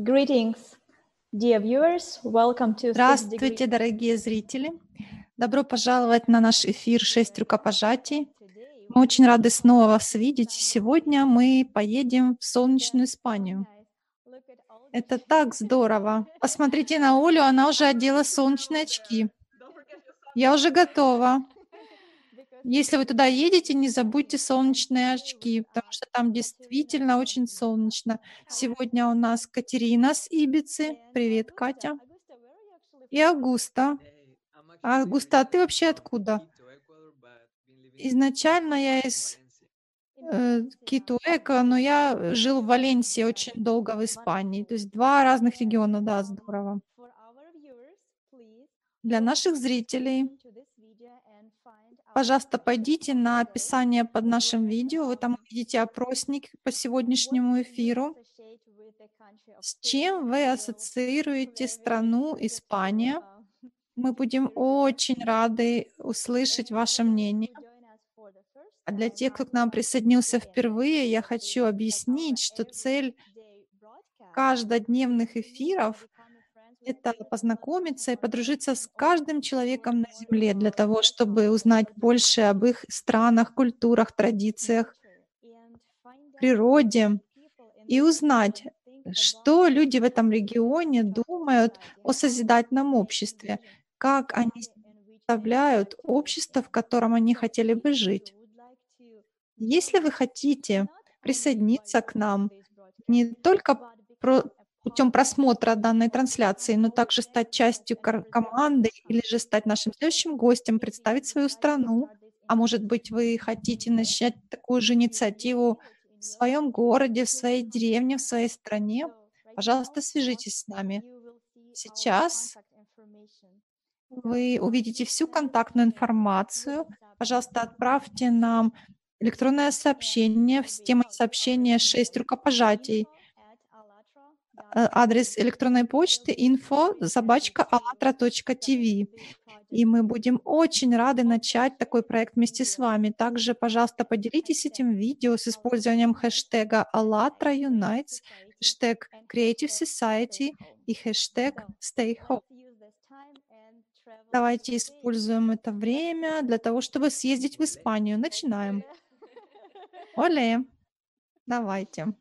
Greetings, dear viewers. Welcome to Здравствуйте, дорогие зрители! Добро пожаловать на наш эфир «Шесть рукопожатий». Мы очень рады снова вас видеть. Сегодня мы поедем в солнечную Испанию. Это так здорово. Посмотрите на Олю, она уже одела солнечные очки. Я уже готова. Если вы туда едете, не забудьте солнечные очки, потому что там действительно очень солнечно. Сегодня у нас Катерина с Ибицы. Привет, Катя. И Августа. А, Августа, а ты вообще откуда? Изначально я из э, Китуэка, но я жил в Валенсии очень долго в Испании. То есть два разных региона, да, здорово. Для наших зрителей, пожалуйста, пойдите на описание под нашим видео. Вы там увидите опросник по сегодняшнему эфиру. С чем вы ассоциируете страну Испания? Мы будем очень рады услышать ваше мнение. А для тех, кто к нам присоединился впервые, я хочу объяснить, что цель каждодневных эфиров — это познакомиться и подружиться с каждым человеком на Земле для того, чтобы узнать больше об их странах, культурах, традициях, природе и узнать, что люди в этом регионе думают о созидательном обществе, как они представляют общество, в котором они хотели бы жить. Если вы хотите присоединиться к нам не только путем просмотра данной трансляции, но также стать частью команды или же стать нашим следующим гостем, представить свою страну, а может быть вы хотите начать такую же инициативу в своем городе, в своей деревне, в своей стране, пожалуйста, свяжитесь с нами. Сейчас вы увидите всю контактную информацию. Пожалуйста, отправьте нам электронное сообщение с темой сообщения 6 рукопожатий. Э, Адрес электронной почты info собачка allatra.tv. И мы будем очень рады начать такой проект вместе с вами. Также, пожалуйста, поделитесь этим видео с использованием хэштега Allatra Unites, хэштег Creative Society и хэштег Stay Home. Давайте используем это время для того, чтобы съездить в Испанию. Начинаем. Оле, давайте.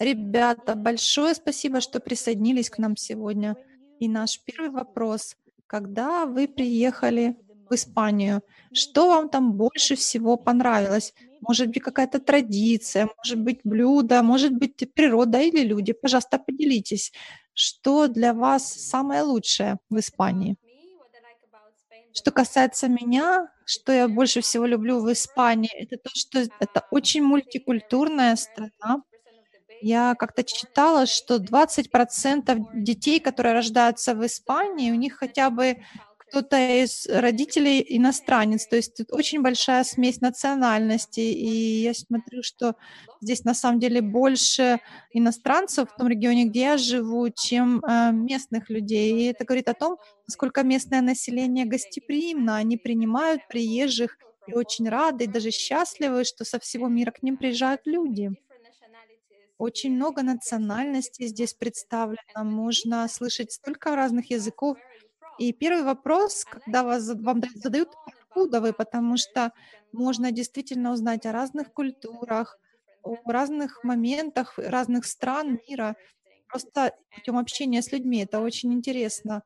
Ребята, большое спасибо, что присоединились к нам сегодня. И наш первый вопрос. Когда вы приехали в Испанию, что вам там больше всего понравилось? Может быть, какая-то традиция, может быть, блюдо, может быть, природа или люди? Пожалуйста, поделитесь, что для вас самое лучшее в Испании? Что касается меня, что я больше всего люблю в Испании, это то, что это очень мультикультурная страна. Я как-то читала, что 20% детей, которые рождаются в Испании, у них хотя бы кто-то из родителей иностранец, то есть тут очень большая смесь национальностей, и я смотрю, что здесь на самом деле больше иностранцев в том регионе, где я живу, чем э, местных людей, и это говорит о том, насколько местное население гостеприимно, они принимают приезжих и очень рады, и даже счастливы, что со всего мира к ним приезжают люди. Очень много национальностей здесь представлено, можно слышать столько разных языков, и первый вопрос, когда вас, вам дают- задают, откуда вы, потому что можно действительно узнать о разных культурах, о разных моментах разных стран мира, просто путем общения с людьми. Это очень интересно.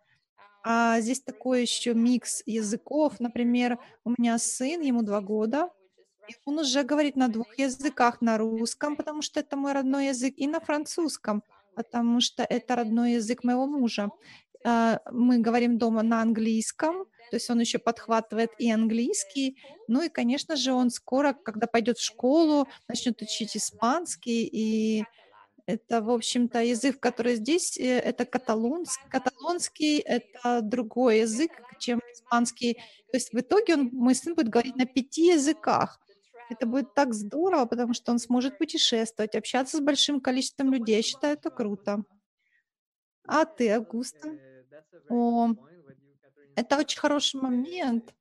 А здесь такой еще микс языков. Например, у меня сын, ему два года, и он уже говорит на двух языках, на русском, потому что это мой родной язык, и на французском, потому что это родной язык моего мужа. А, Мы говорим дома на английском, то есть он еще подхватывает и английский. Ну и, конечно же, он скоро, когда пойдет в школу, начнет учить испанский. И это, в общем-то, язык, который здесь, э, это каталонс, каталонский, это другой язык, чем испанский. То есть в итоге он, мой сын будет говорить на пяти языках. Это будет так здорово, потому что он сможет путешествовать, общаться с большим количеством людей. Я считаю, это круто. А ты, Августа? О, это очень хороший момент.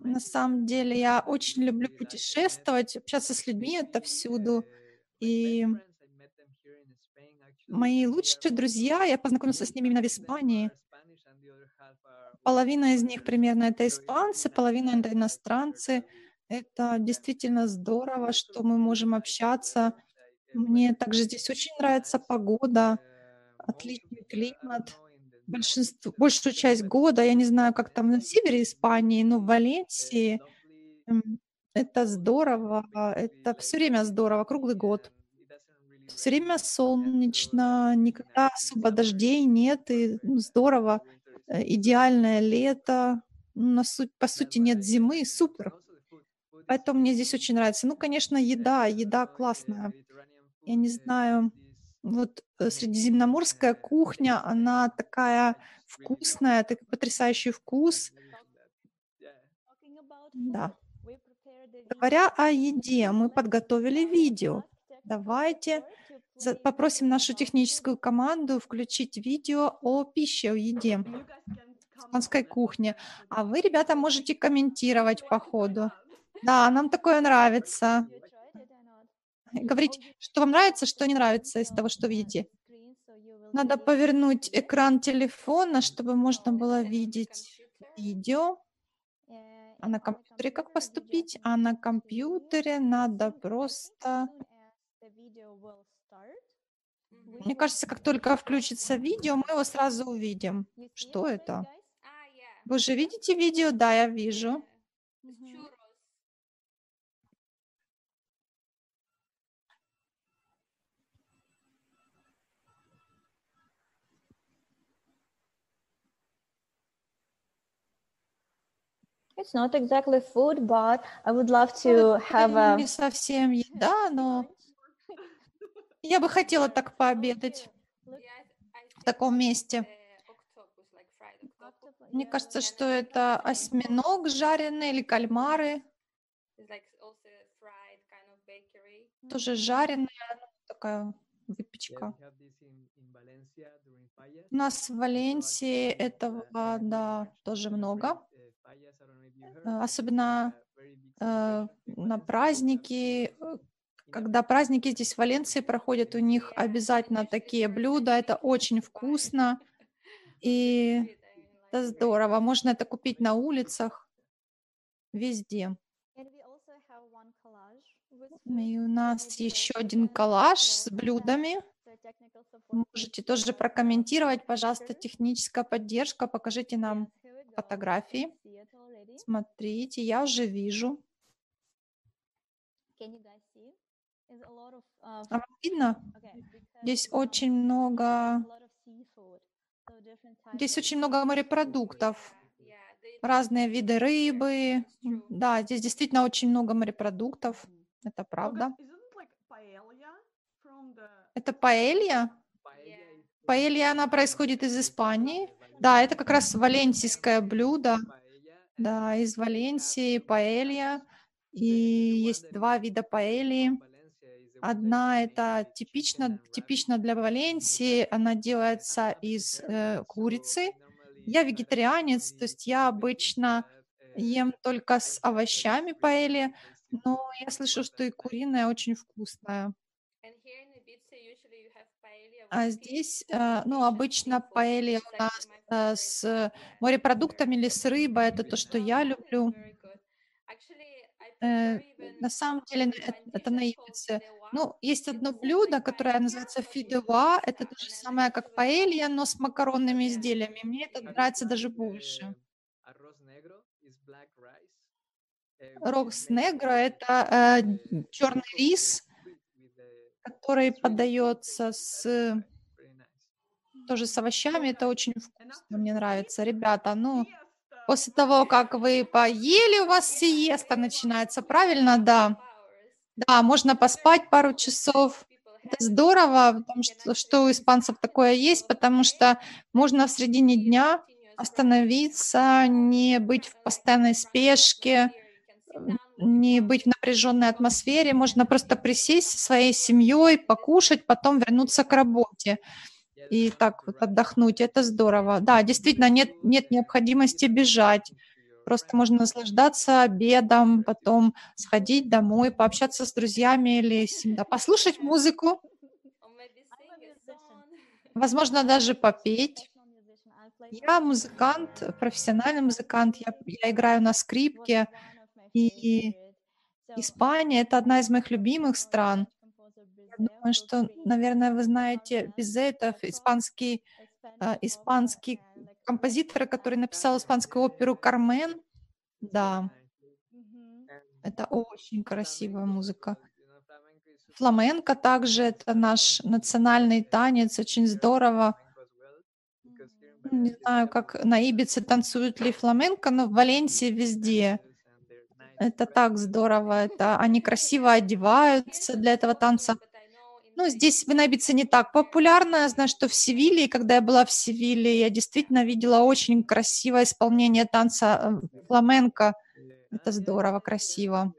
На самом деле я очень люблю путешествовать, общаться с людьми отовсюду. И мои лучшие друзья, я познакомился с ними именно в Испании. Половина из них примерно это испанцы, половина это иностранцы. Это действительно здорово, что мы можем общаться. Мне также здесь очень нравится погода, отличный климат. Большинство, большую часть года, я не знаю, как там на севере Испании, но в Валенсии это здорово, это все время здорово, круглый год. Все время солнечно, никогда особо дождей нет, и ну, здорово. Э, идеальное лето, на суть, по сути нет зимы, супер. Поэтому мне здесь очень нравится. Ну, конечно, еда, еда классная. Я не знаю, вот э, средиземноморская кухня, она такая вкусная, такой потрясающий вкус. Да. Говоря о еде, мы подготовили видео. Давайте попросим нашу техническую команду включить видео о пище, о еде, испанской кухне. А вы, ребята, можете комментировать по ходу. Да, нам такое нравится. Говорить, что вам нравится, что не нравится из того, что видите. Надо повернуть экран телефона, чтобы можно было видеть видео. А на компьютере как поступить? А на компьютере надо просто мне кажется, как только включится видео, мы его сразу увидим. Что это? Вы же видите видео? Да, я вижу. It's not exactly food, but I would love to have a... Не совсем еда, но я бы хотела так пообедать в таком месте. Мне кажется, что это осьминог жареный или кальмары. Тоже жареная такая выпечка. У нас в Валенсии этого, да, тоже много. Особенно э, на праздники, когда праздники здесь в Валенции проходят, у них обязательно такие блюда. Это очень вкусно. И это здорово. Можно это купить на улицах, везде. И у нас еще один коллаж с блюдами. Можете тоже прокомментировать, пожалуйста, техническая поддержка. Покажите нам фотографии. Смотрите, я уже вижу. А вам видно? Здесь очень много, здесь очень много морепродуктов, разные виды рыбы. Да, здесь действительно очень много морепродуктов. Это правда. Это паэлья? Паэлья, она происходит из Испании. Да, это как раз валенсийское блюдо. Да, из Валенсии паэлья. И есть два вида паэльи. Одна это типично, типично для Валенсии, она делается из э, курицы. Я вегетарианец, то есть я обычно ем только с овощами паэли, но я слышу, что и куриная очень вкусная. А здесь, э, ну, обычно паэлья у нас э, с морепродуктами или с рыбой, это то, что я люблю. Э, на самом деле это на ивице. Ну, есть одно блюдо, которое называется фидева. Это то же самое, как паэлья, но с макаронными изделиями. Мне это нравится даже больше. Рокс негро – это э, черный рис, который подается с тоже с овощами. Это очень вкусно, мне нравится. Ребята, ну, после того, как вы поели, у вас сиеста начинается, правильно? Да. Да, можно поспать пару часов. Это здорово, потому что, что у испанцев такое есть, потому что можно в середине дня остановиться, не быть в постоянной спешке, не быть в напряженной атмосфере, можно просто присесть со своей семьей, покушать, потом вернуться к работе и так вот отдохнуть. Это здорово. Да, действительно, нет, нет необходимости бежать. Просто можно наслаждаться обедом, потом сходить домой, пообщаться с друзьями или с семьей, послушать музыку, возможно, даже попеть. Я музыкант, профессиональный музыкант, я, я играю на скрипке, и Испания– это одна из моих любимых стран. Думаю, что, наверное, вы знаете Безетов, испанский, э, испанский композитор, который написал испанскую оперу «Кармен». Да, это очень красивая музыка. Фламенко также это наш национальный танец, очень здорово. Не знаю, как на Ибице танцуют ли фламенко, но в Валенсии везде. Это так здорово. Это они красиво одеваются для этого танца. Ну, здесь в не так популярно. Я знаю, что в Севиле, когда я была в Севиле, я действительно видела очень красивое исполнение танца э, фламенко. Это здорово, красиво.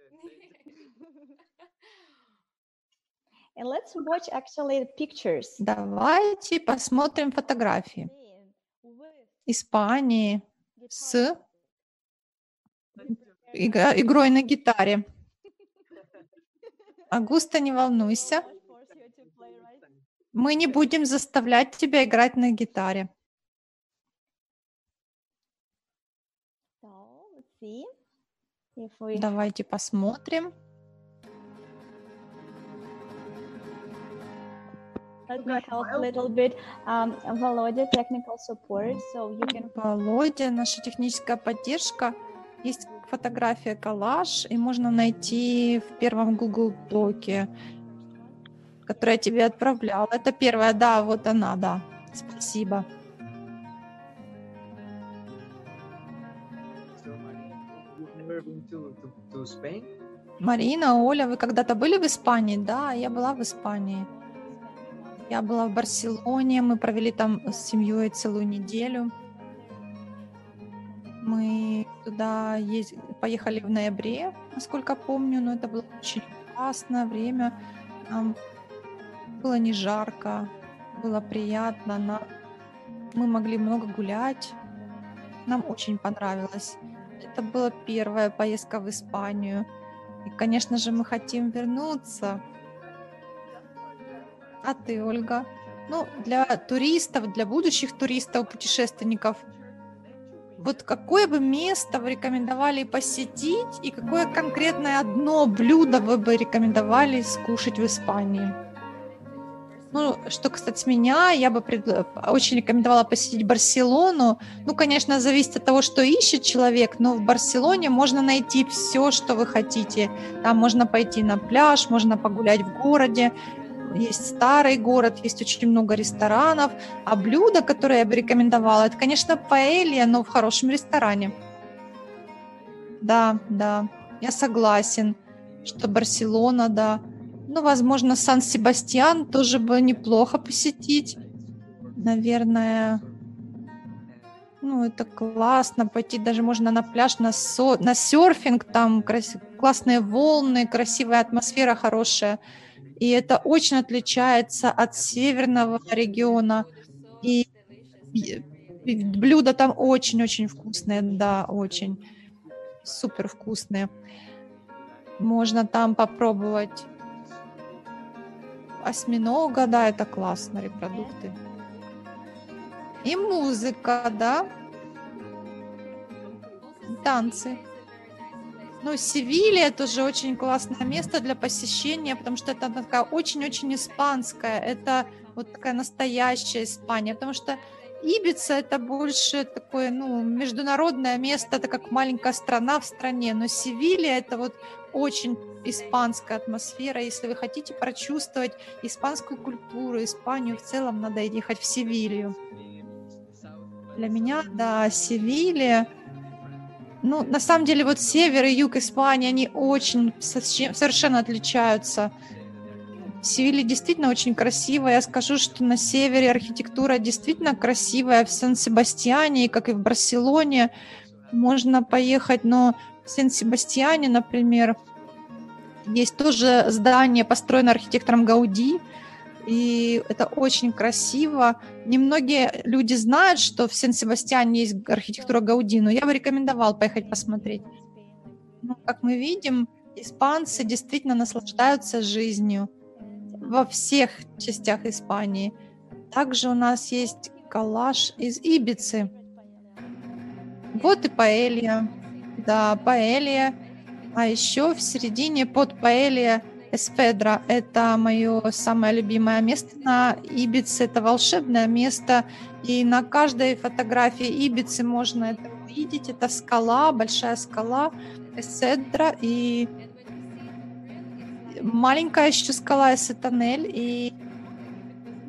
And let's watch actually pictures. Давайте посмотрим фотографии. Испании с игра, игрой на гитаре. Агуста, не волнуйся. Мы не будем заставлять тебя играть на гитаре. Давайте посмотрим. Let me help a little bit. Um, Володя, technical support, so you can... Володя, наша техническая поддержка. Есть фотография коллаж, и можно найти в первом Google Доке, который я тебе отправляла. Это первая, да, вот она, да. Спасибо. Марина, Оля, вы когда-то были в Испании? Да, я была в Испании. Я была в Барселоне, мы провели там с семьей целую неделю. Мы туда ез... поехали в ноябре, насколько помню, но это было очень классное время. Нам было не жарко, было приятно. На... Мы могли много гулять. Нам очень понравилось. Это была первая поездка в Испанию. И, конечно же, мы хотим вернуться. А ты, Ольга? Ну, для туристов, для будущих туристов, путешественников, вот какое бы место вы рекомендовали посетить и какое конкретное одно блюдо вы бы рекомендовали скушать в Испании? Ну, что, кстати, меня, я бы пред... очень рекомендовала посетить Барселону. Ну, конечно, зависит от того, что ищет человек, но в Барселоне можно найти все, что вы хотите. Там можно пойти на пляж, можно погулять в городе, есть старый город, есть очень много ресторанов, а блюдо, которое я бы рекомендовала, это, конечно, паэлья, но в хорошем ресторане. Да, да, я согласен, что Барселона, да. Ну, возможно, Сан-Себастьян тоже бы неплохо посетить. Наверное, ну, это классно, пойти даже можно на пляж, на, со... на серфинг, там крас... классные волны, красивая атмосфера хорошая и это очень отличается от северного региона. И, блюда там очень-очень вкусные, да, очень супер вкусные. Можно там попробовать осьминога, да, это классно, репродукты. И музыка, да, танцы. Ну, Севилья тоже очень классное место для посещения, потому что это такая очень-очень испанская, это вот такая настоящая Испания, потому что Ибица это больше такое, ну, международное место, это как маленькая страна в стране, но Севилья это вот очень испанская атмосфера. Если вы хотите прочувствовать испанскую культуру, Испанию в целом, надо ехать в Севилью. Для меня, да, Севилья ну, на самом деле, вот север и юг Испании, они очень совершенно отличаются. Севилья действительно очень красивая. Я скажу, что на севере архитектура действительно красивая. В Сан-Себастьяне, как и в Барселоне, можно поехать, но в Сан-Себастьяне, например, есть тоже здание, построенное архитектором Гауди. И это очень красиво. Немногие люди знают, что в Сен-Себастьяне есть архитектура Гауди, но я бы рекомендовал поехать посмотреть. Ну, как мы видим, испанцы действительно наслаждаются жизнью во всех частях Испании. Также у нас есть коллаж из Ибицы. Вот и паэлья. Да, паэлья. А еще в середине под паэлья Эспедра – это мое самое любимое место на Ибице. Это волшебное место, и на каждой фотографии Ибицы можно это увидеть. Это скала, большая скала Эседра и маленькая еще скала Эсетанель. И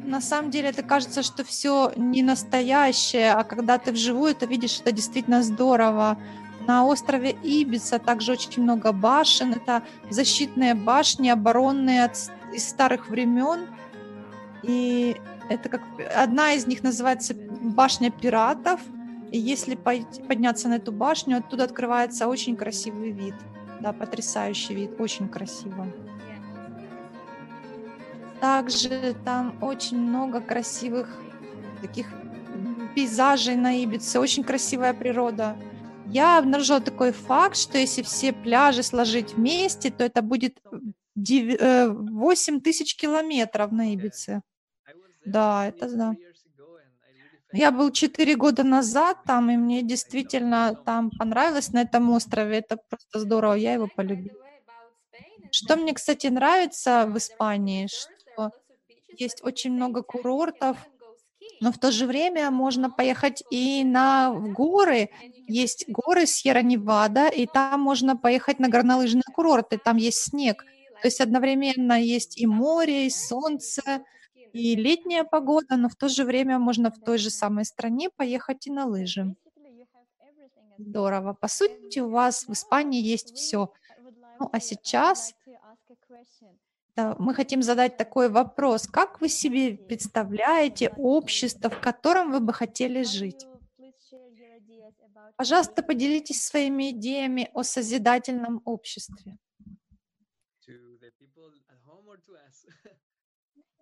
на самом деле это кажется, что все не настоящее, а когда ты вживую это видишь, это действительно здорово. На острове Ибица также очень много башен. Это защитные башни, оборонные от, из старых времен. И это как одна из них называется башня пиратов. И если подняться на эту башню, оттуда открывается очень красивый вид. Да, потрясающий вид, очень красиво. Также там очень много красивых таких пейзажей на Ибице, очень красивая природа. Я обнаружила такой факт, что если все пляжи сложить вместе, то это будет 8 э, тысяч километров на Ибице. Да, это да. Я был четыре года назад там, и мне действительно там понравилось на этом острове. Это просто здорово, я его полюбила. Что мне, кстати, нравится в Испании, что есть очень много курортов, но в то же время можно поехать и на горы. Есть горы Сьерра-Невада, и там можно поехать на горнолыжные курорты, там есть снег. То есть одновременно есть и море, и солнце, и летняя погода, но в то же время можно в той же самой стране поехать и на лыжи. Здорово. По сути, у вас в Испании есть все. Ну, а сейчас да, мы хотим задать такой вопрос. Как вы себе представляете общество, в котором вы бы хотели жить? Пожалуйста, поделитесь своими идеями о созидательном обществе.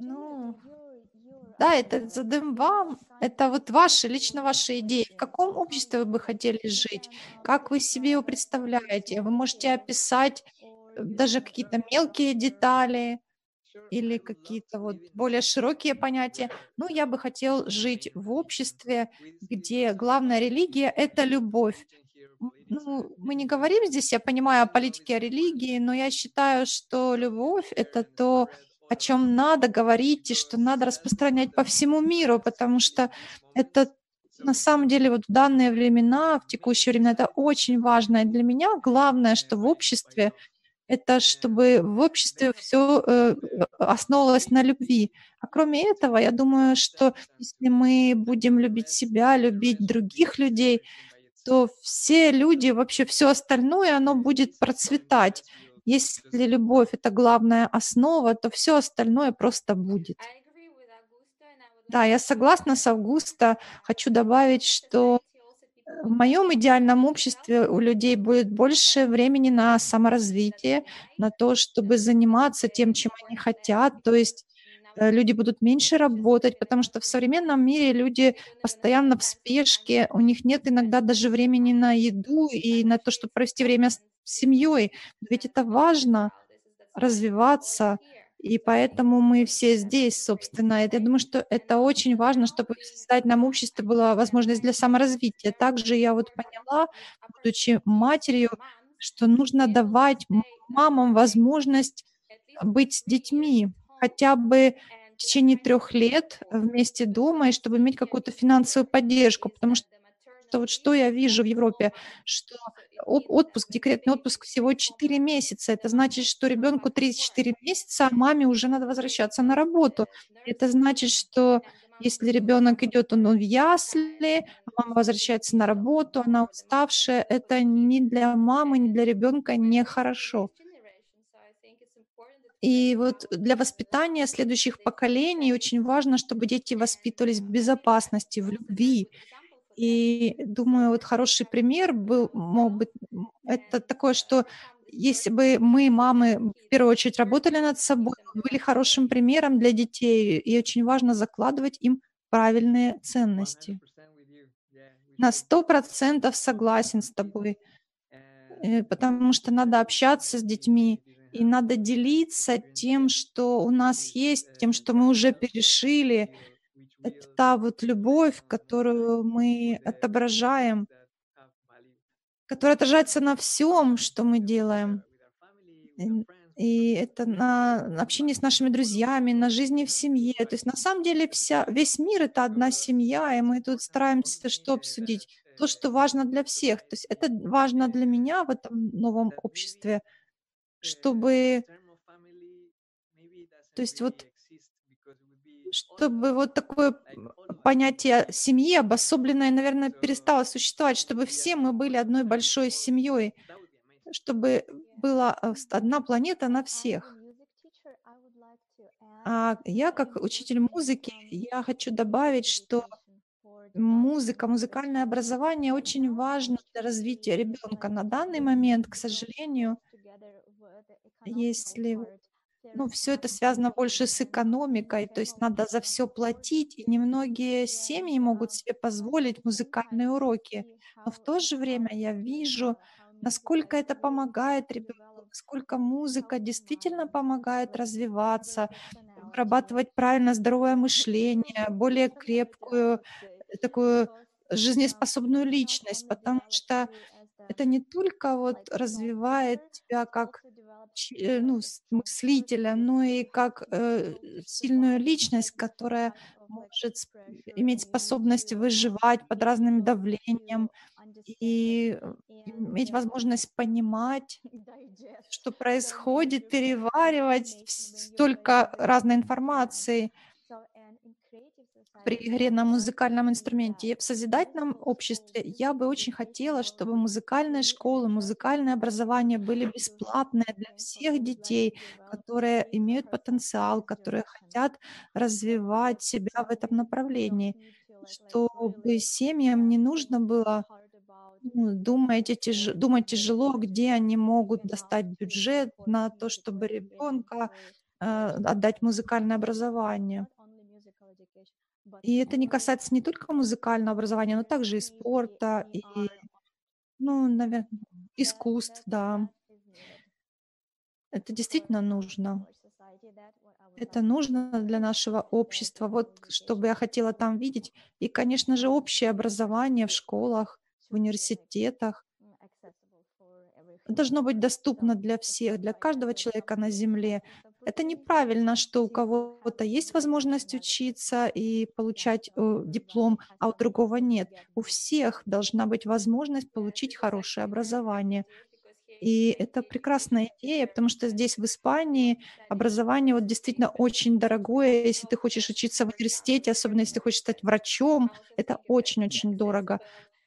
Ну, да, это задаем вам. Это вот ваши, лично ваши идеи. В каком обществе вы бы хотели жить? Как вы себе его представляете? Вы можете описать даже какие-то мелкие детали или какие-то вот более широкие понятия. Ну, я бы хотел жить в обществе, где главная религия — это любовь. Ну, мы не говорим здесь, я понимаю, о политике, о религии, но я считаю, что любовь — это то, о чем надо говорить и что надо распространять по всему миру, потому что это на самом деле вот в данные времена, в текущее время, это очень важно. И для меня главное, что в обществе, это чтобы в обществе все э, основывалось на любви. А кроме этого, я думаю, что если мы будем любить себя, любить других людей, то все люди, вообще все остальное, оно будет процветать. Если любовь — это главная основа, то все остальное просто будет. Да, я согласна с Августа. Хочу добавить, что в моем идеальном обществе у людей будет больше времени на саморазвитие, на то, чтобы заниматься тем, чем они хотят. То есть э, люди будут меньше работать, потому что в современном мире люди постоянно в спешке, у них нет иногда даже времени на еду и на то, чтобы провести время с семьей. Ведь это важно развиваться, и поэтому мы все здесь, собственно. Я думаю, что это очень важно, чтобы создать нам общество была возможность для саморазвития. Также я вот поняла, будучи матерью, что нужно давать мамам возможность быть с детьми хотя бы в течение трех лет вместе дома, и чтобы иметь какую-то финансовую поддержку, потому что вот что я вижу в Европе, что отпуск, декретный отпуск всего 4 месяца. Это значит, что ребенку 34 месяца, а маме уже надо возвращаться на работу. Это значит, что если ребенок идет он в ясли, а мама возвращается на работу, она уставшая, это ни для мамы, ни для ребенка нехорошо. И вот для воспитания следующих поколений очень важно, чтобы дети воспитывались в безопасности, в любви, и думаю, вот хороший пример был, мог быть, это такое, что если бы мы, мамы, в первую очередь работали над собой, были хорошим примером для детей, и очень важно закладывать им правильные ценности. На сто процентов согласен с тобой, э, потому что надо общаться с детьми, и надо делиться тем, что у нас есть, тем, что мы уже перешили. Это та вот любовь, которую мы отображаем, которая отражается на всем, что мы делаем. И это на общении с нашими друзьями, на жизни в семье. То есть на самом деле вся, весь мир — это одна семья, и мы тут стараемся что обсудить? То, что важно для всех. То есть это важно для меня в этом новом обществе, чтобы... То есть вот чтобы вот такое понятие семьи обособленное, наверное, перестало существовать, чтобы все мы были одной большой семьей, чтобы была э, одна планета на всех. А я, как учитель музыки, я хочу добавить, что музыка, музыкальное образование очень важно для развития ребенка. На данный момент, к сожалению, если ну, все это связано больше с экономикой, то есть надо за все платить, и немногие семьи могут себе позволить музыкальные уроки. Но в то же время я вижу, насколько это помогает ребенку, насколько музыка действительно помогает развиваться, вырабатывать правильно здоровое мышление, более крепкую такую жизнеспособную личность, потому что это не только вот развивает тебя как э, ну, мыслителя, но и как э, сильную личность, которая может иметь способность выживать под разным давлением и э, иметь возможность понимать, что происходит, переваривать столько разной информации при игре на музыкальном инструменте. В созидательном обществе я бы очень хотела, чтобы музыкальные школы, музыкальное образование были бесплатные для всех детей, которые имеют потенциал, которые хотят развивать себя в этом направлении, чтобы семьям не нужно было ну, думать, тяж... думать тяжело, где они могут достать бюджет на то, чтобы ребенка э, отдать музыкальное образование. И это не касается не только музыкального образования, но также и спорта, и, ну, наверное, искусств, да. Это действительно нужно. Это нужно для нашего общества. Вот что бы я хотела там видеть. И, конечно же, общее образование в школах, в университетах должно быть доступно для всех, для каждого человека на Земле. Это неправильно, что у кого-то есть возможность учиться и получать э, диплом, а у другого нет. У всех должна быть возможность получить хорошее образование. И это прекрасная идея, потому что здесь, в Испании, образование вот действительно очень дорогое. Если ты хочешь учиться в университете, особенно если ты хочешь стать врачом, это очень-очень дорого.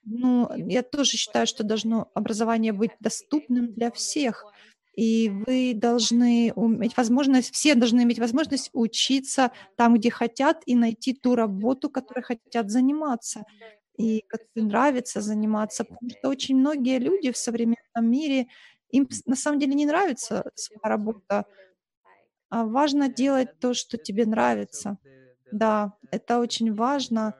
Ну, я тоже считаю, что должно образование быть доступным для всех. И вы должны иметь возможность, все должны иметь возможность учиться там, где хотят, и найти ту работу, которой хотят заниматься, и которой нравится заниматься. Потому что очень многие люди в современном мире, им на самом деле не нравится своя работа, а важно делать то, что тебе нравится. Да, это очень важно.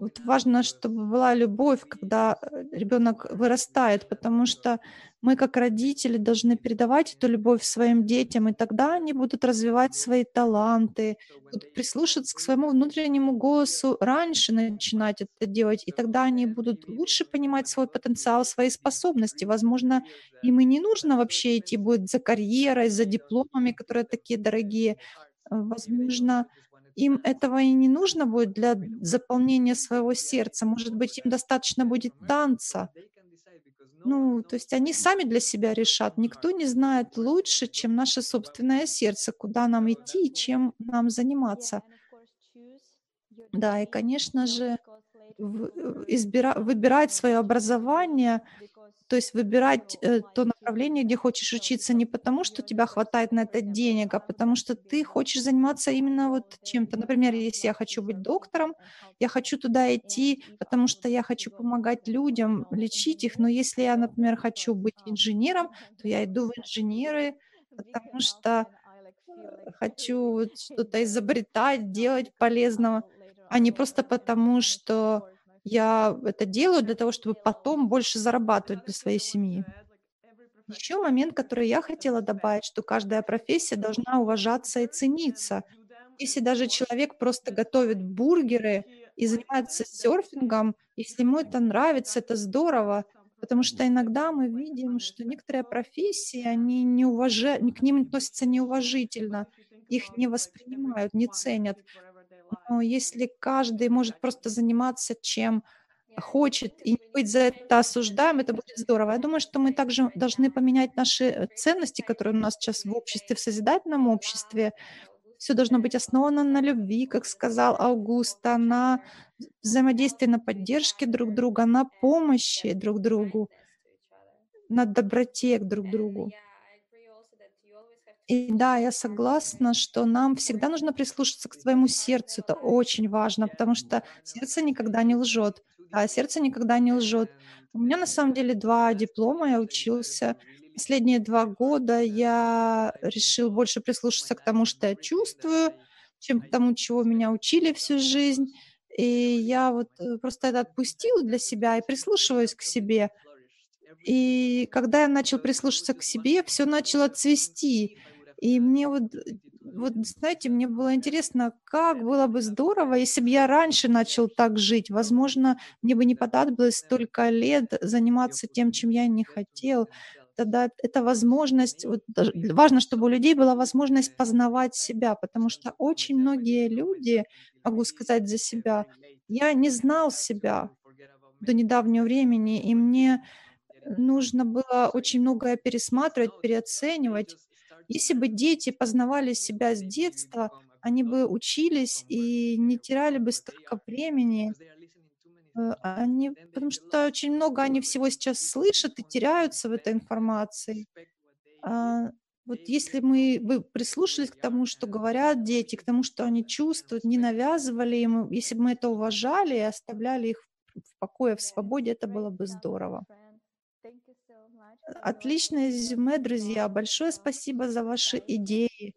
Вот важно, чтобы была любовь, когда э, ребенок вырастает, потому что мы, как родители, должны передавать эту любовь своим детям, и тогда они будут развивать свои таланты, будут прислушаться к своему внутреннему голосу, раньше начинать это делать, и тогда они будут лучше понимать свой потенциал, свои способности. Возможно, им и не нужно вообще идти будет за карьерой, за дипломами, которые такие дорогие. Возможно, им этого и не нужно будет для заполнения своего сердца. Может быть, им достаточно будет танца. Ну, то есть они сами для себя решат. Никто не знает лучше, чем наше собственное сердце, куда нам идти и чем нам заниматься. Да, и, конечно же, избира, выбирать свое образование То есть выбирать э, то направление, где хочешь учиться, не потому, что у тебя хватает на это денег, а потому что ты хочешь заниматься именно вот чем-то. Например, если я хочу быть доктором, я хочу туда идти, потому что я хочу помогать людям, лечить их. Но если я, например, хочу быть инженером, то я иду в инженеры, потому что э, хочу вот что-то изобретать, делать полезного, а не просто потому, что я это делаю для того, чтобы потом больше зарабатывать для своей семьи. Еще момент, который я хотела добавить, что каждая профессия должна уважаться и цениться. Если даже человек просто готовит бургеры и занимается серфингом, если ему это нравится, это здорово, потому что иногда мы видим, что некоторые профессии, они не уважают, к ним относятся неуважительно, их не воспринимают, не ценят. Но если каждый может просто заниматься чем хочет и не быть за это осуждаем, это будет здорово. Я думаю, что мы также должны поменять наши э, ценности, которые у нас сейчас в обществе, в созидательном обществе. Все должно быть основано на любви, как сказал Аугуста, на взаимодействии, на поддержке друг друга, на помощи друг другу, на доброте к друг другу. И да, я согласна, что нам всегда нужно прислушаться к своему сердцу. Это очень важно, потому что сердце никогда не лжет. Да, сердце никогда не лжет. У меня на самом деле два диплома, я учился. Последние два года я решил больше прислушаться к тому, что я чувствую, чем к тому, чего меня учили всю жизнь. И я вот э, просто это отпустила для себя и прислушиваюсь к себе. И когда я начал прислушиваться к себе, все начало цвести. И мне вот, вот, знаете, мне было интересно, как было бы здорово, если бы я раньше начал так жить. Возможно, мне бы не понадобилось столько лет заниматься тем, чем я не хотел. Тогда это возможность, вот, важно, чтобы у людей была возможность познавать себя, потому что очень многие люди, могу сказать за себя, я не знал себя до недавнего времени, и мне нужно было очень многое пересматривать, переоценивать. Если бы дети познавали себя с детства, они бы учились и не теряли бы столько времени. Э, они, потому что очень много они всего сейчас слышат и теряются в этой информации. А, вот если мы бы прислушались к тому, что говорят дети, к тому, что они чувствуют, не навязывали им, если бы мы это уважали и оставляли их в покое, в свободе, это было бы здорово. Отличное резюме, друзья. Большое спасибо за ваши идеи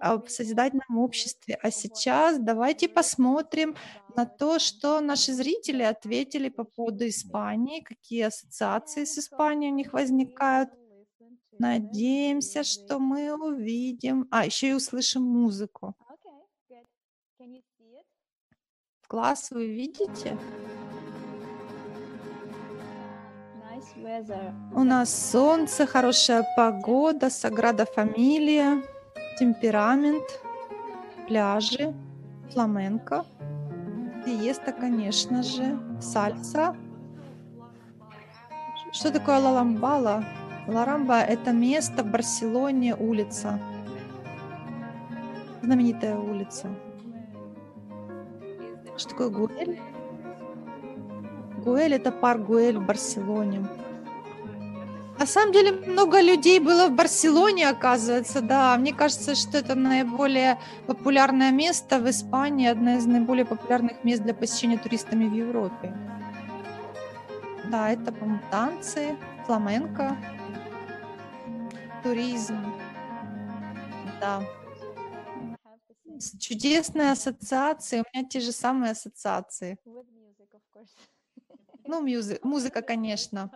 о созидательном обществе. А сейчас давайте посмотрим на то, что наши зрители ответили по поводу Испании, какие ассоциации с Испанией у них возникают. Надеемся, что мы увидим. А, еще и услышим музыку. Класс, вы видите? У нас солнце, хорошая погода, Саграда Фамилия, темперамент, пляжи, фламенко, диеста, конечно же, сальса. Что такое Лаламбала? Ларамба – это место в Барселоне, улица. Знаменитая улица. Что такое Гуэль? Гуэль – это парк Гуэль в Барселоне. На самом деле много людей было в Барселоне, оказывается, да. Мне кажется, что это наиболее популярное место в Испании, одно из наиболее популярных мест для посещения туристами в Европе. Да, это, по-моему, танцы, фламенко, туризм. Да. Чудесные ассоциации. У меня те же самые ассоциации. Ну, мюзи- музыка, конечно.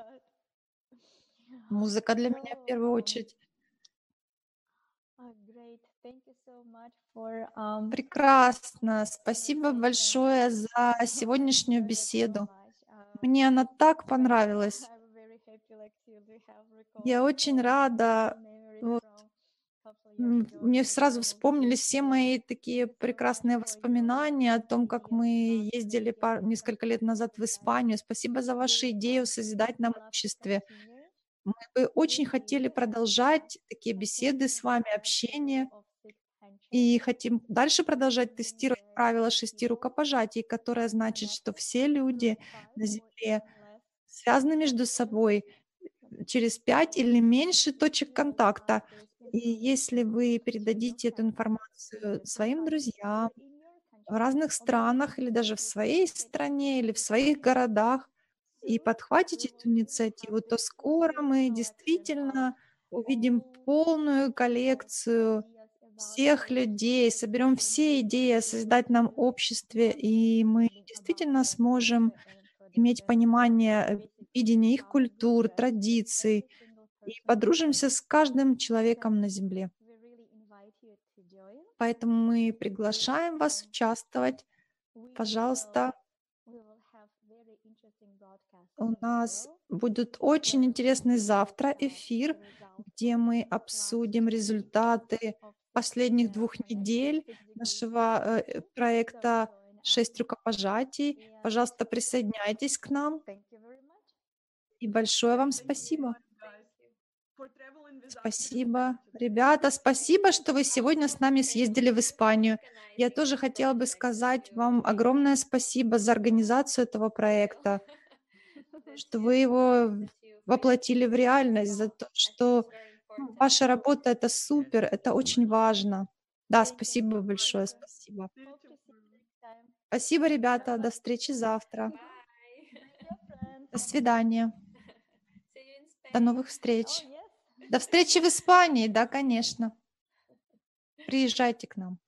Музыка для меня в первую очередь. Um, Прекрасно. Спасибо большое за сегодняшнюю беседу. Uh, Мне она так понравилась. Я очень рада. Вот, мне сразу вспомнились все мои такие прекрасные воспоминания о том, как мы ездили пар... несколько лет назад в Испанию. Спасибо за ваши идеи о созидательном обществе. Мы бы очень хотели продолжать такие беседы с вами, общение. И хотим дальше продолжать тестировать правила шести рукопожатий, которое значит, что все люди на Земле связаны между собой через пять или меньше точек контакта. И если вы передадите эту информацию своим друзьям в разных странах или даже в своей стране или в своих городах и подхватите эту инициативу, то скоро мы действительно увидим полную коллекцию всех людей, соберем все идеи о создательном обществе, и мы действительно сможем иметь понимание видения их культур, традиций, и подружимся с каждым человеком на Земле. Поэтому мы приглашаем вас участвовать. Пожалуйста, у нас будет очень интересный завтра эфир, где мы обсудим результаты последних двух недель нашего э, проекта «Шесть рукопожатий». Пожалуйста, присоединяйтесь к нам. И большое вам спасибо. Спасибо. Ребята, спасибо, что вы сегодня с нами съездили в Испанию. Я тоже хотела бы сказать вам огромное спасибо за организацию этого проекта, что вы его воплотили в реальность, за то, что ну, ваша работа — это супер, это очень важно. Да, спасибо большое, спасибо. Спасибо, ребята, до встречи завтра. До свидания. До новых встреч. До встречи в Испании, да, конечно. Приезжайте к нам.